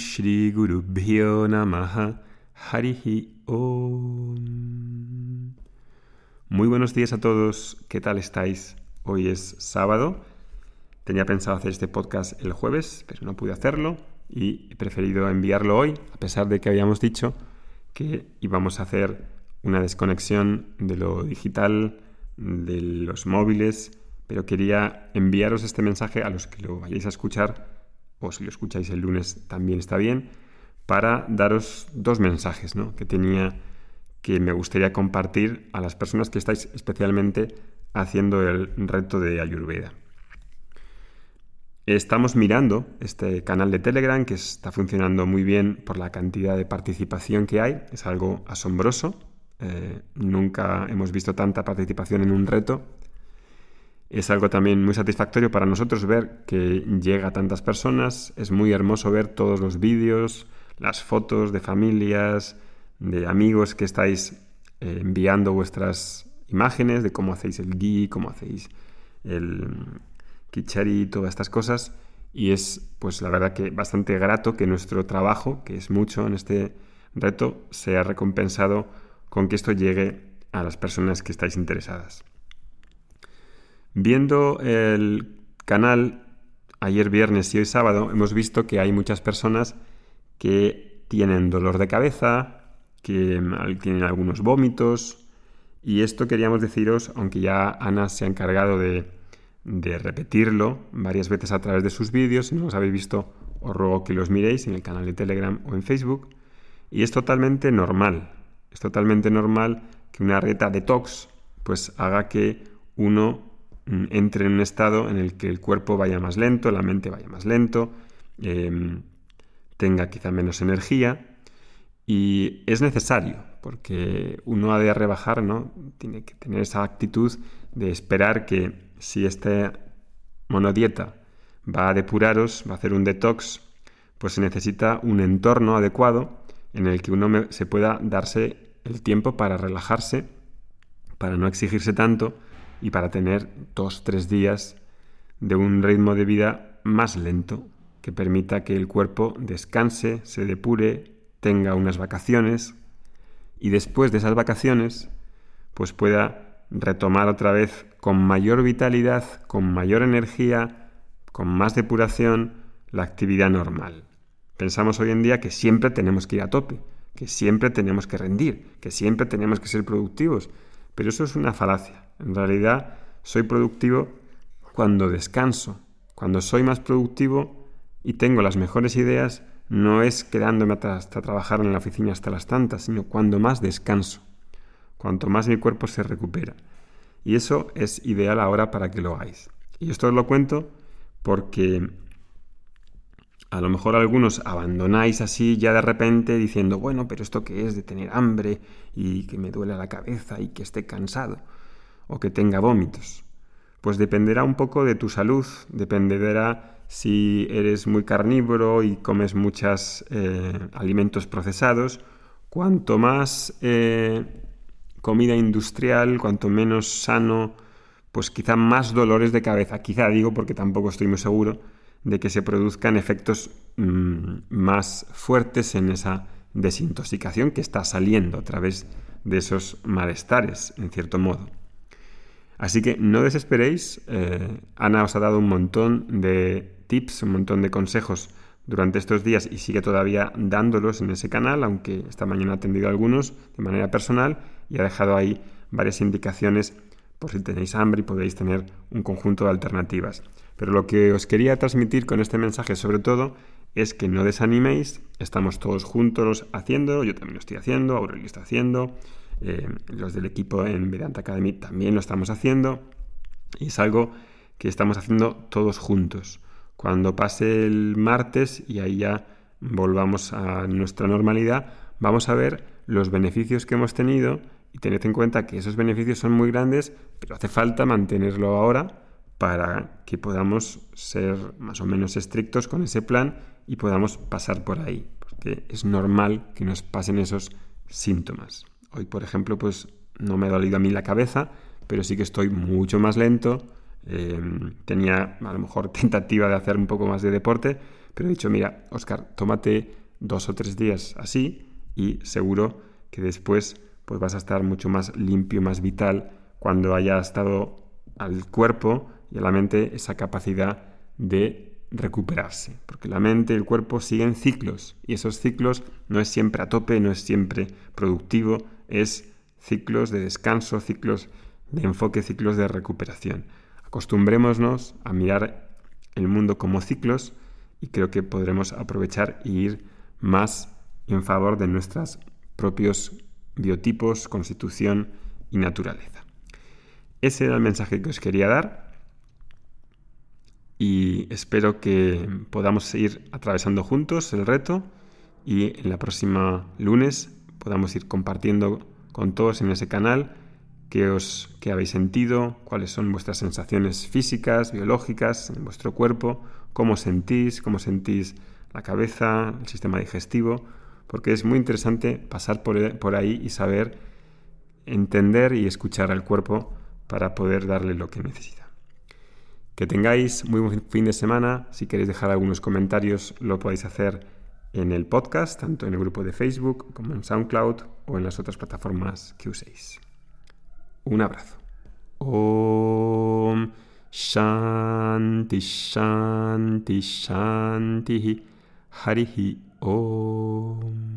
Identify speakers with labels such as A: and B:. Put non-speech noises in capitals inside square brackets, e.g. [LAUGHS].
A: Shri Guru Namaha Harihi Om. Muy buenos días a todos, ¿qué tal estáis? Hoy es sábado. Tenía pensado hacer este podcast el jueves, pero no pude hacerlo y he preferido enviarlo hoy, a pesar de que habíamos dicho que íbamos a hacer una desconexión de lo digital, de los móviles, pero quería enviaros este mensaje a los que lo vayáis a escuchar o si lo escucháis el lunes también está bien, para daros dos mensajes que tenía que me gustaría compartir a las personas que estáis especialmente haciendo el reto de Ayurveda. Estamos mirando este canal de Telegram que está funcionando muy bien por la cantidad de participación que hay. Es algo asombroso. Eh, nunca hemos visto tanta participación en un reto es algo también muy satisfactorio para nosotros ver que llega a tantas personas. Es muy hermoso ver todos los vídeos, las fotos de familias, de amigos que estáis eh, enviando vuestras imágenes de cómo hacéis el ghee, cómo hacéis el kichari, todas estas cosas. Y es, pues la verdad que bastante grato que nuestro trabajo, que es mucho en este reto, sea recompensado con que esto llegue a las personas que estáis interesadas. Viendo el canal ayer viernes y hoy sábado, hemos visto que hay muchas personas que tienen dolor de cabeza, que tienen algunos vómitos. Y esto queríamos deciros, aunque ya Ana se ha encargado de, repetirlo varias veces a través de sus vídeos. Si no los habéis visto, os ruego que los miréis en el canal de Telegram o en Facebook. Y es totalmente normal. Es totalmente normal que una reta detox pues haga que uno entre en un estado en el que el cuerpo vaya más lento, la mente vaya más lento, em, tenga quizá menos energía y es necesario porque uno ha de rebajar, ¿no? Tiene que tener esa actitud de esperar que si esta monodieta va a depuraros, va a hacer un detox, pues se necesita un entorno adecuado en el que uno se pueda darse el tiempo para relajarse, para no exigirse tanto y para tener dos, tres días de un ritmo de vida más lento que permita que el cuerpo descanse, se depure, tenga unas vacaciones y después de esas vacaciones pues pueda retomar otra vez con mayor vitalidad, con mayor energía, con más depuración la actividad normal. Pensamos hoy en día que siempre tenemos que ir a tope, que siempre tenemos que rendir, que siempre tenemos que ser productivos, pero eso es una falacia. En realidad, soy productivo cuando descanso. Cuando soy más productivo y tengo las mejores ideas, no es quedándome hasta trabajar en la oficina hasta las tantas, sino cuando más descanso, cuanto más mi cuerpo se recupera. Y eso es ideal ahora para que lo hagáis. Y esto os lo cuento porque a lo mejor algunos abandonáis así ya de repente diciendo, bueno, pero esto qué es de tener hambre y que me duele la cabeza y que esté cansado o que tenga vómitos. Pues dependerá un poco de tu salud, dependerá si eres muy carnívoro y comes muchos eh, alimentos procesados. Cuanto más eh, comida industrial, cuanto menos sano, pues quizá más dolores de cabeza. Quizá digo porque tampoco estoy muy seguro de que se produzcan efectos mm, más fuertes en esa desintoxicación que está saliendo a través de esos malestares, en cierto modo. Así que no desesperéis, eh, Ana os ha dado un montón de tips, un montón de consejos durante estos días y sigue todavía dándolos en ese canal, aunque esta mañana ha atendido algunos de manera personal y ha dejado ahí varias indicaciones por si tenéis hambre y podéis tener un conjunto de alternativas. Pero lo que os quería transmitir con este mensaje sobre todo es que no desaniméis, estamos todos juntos haciendo, yo también lo estoy haciendo, Aurelio está haciendo, eh, los del equipo en Vedanta Academy también lo estamos haciendo y es algo que estamos haciendo todos juntos. Cuando pase el martes y ahí ya volvamos a nuestra normalidad, vamos a ver los beneficios que hemos tenido y tened en cuenta que esos beneficios son muy grandes, pero hace falta mantenerlo ahora para que podamos ser más o menos estrictos con ese plan y podamos pasar por ahí, porque es normal que nos pasen esos síntomas. Hoy, por ejemplo, pues no me ha dolido a mí la cabeza, pero sí que estoy mucho más lento. Em, tenía a lo mejor [LAUGHS] tentativa de hacer un poco más de deporte, Pero he dicho, mira, Oscar, tómate dos o tres días así y seguro que después pues vas a estar mucho más limpio, más vital cuando haya estado al cuerpo y a la mente esa capacidad de recuperarse, porque la mente y el cuerpo siguen ciclos y esos ciclos no es siempre a tope, no es siempre productivo, es ciclos de descanso, ciclos de enfoque, ciclos de recuperación. Acostumbrémonos a mirar el mundo como ciclos y creo que podremos aprovechar y ir más en favor de nuestros propios biotipos, constitución y naturaleza. Ese era el mensaje que os quería dar y espero que podamos seguir atravesando juntos el reto y en la próxima lunes podamos ir compartiendo con todos en ese canal qué, os, qué habéis sentido, cuáles son vuestras sensaciones físicas, biológicas en vuestro cuerpo, cómo sentís, cómo sentís la cabeza, el sistema digestivo, porque es muy interesante pasar por, por ahí y saber entender y escuchar al cuerpo para poder darle lo que necesita. Que tengáis muy buen fin de semana. Si queréis dejar algunos comentarios, lo podéis hacer en el podcast, tanto en el grupo de Facebook como en SoundCloud o en las otras plataformas que uséis. Un abrazo. Om Shanti Shanti Shanti Harihi Om.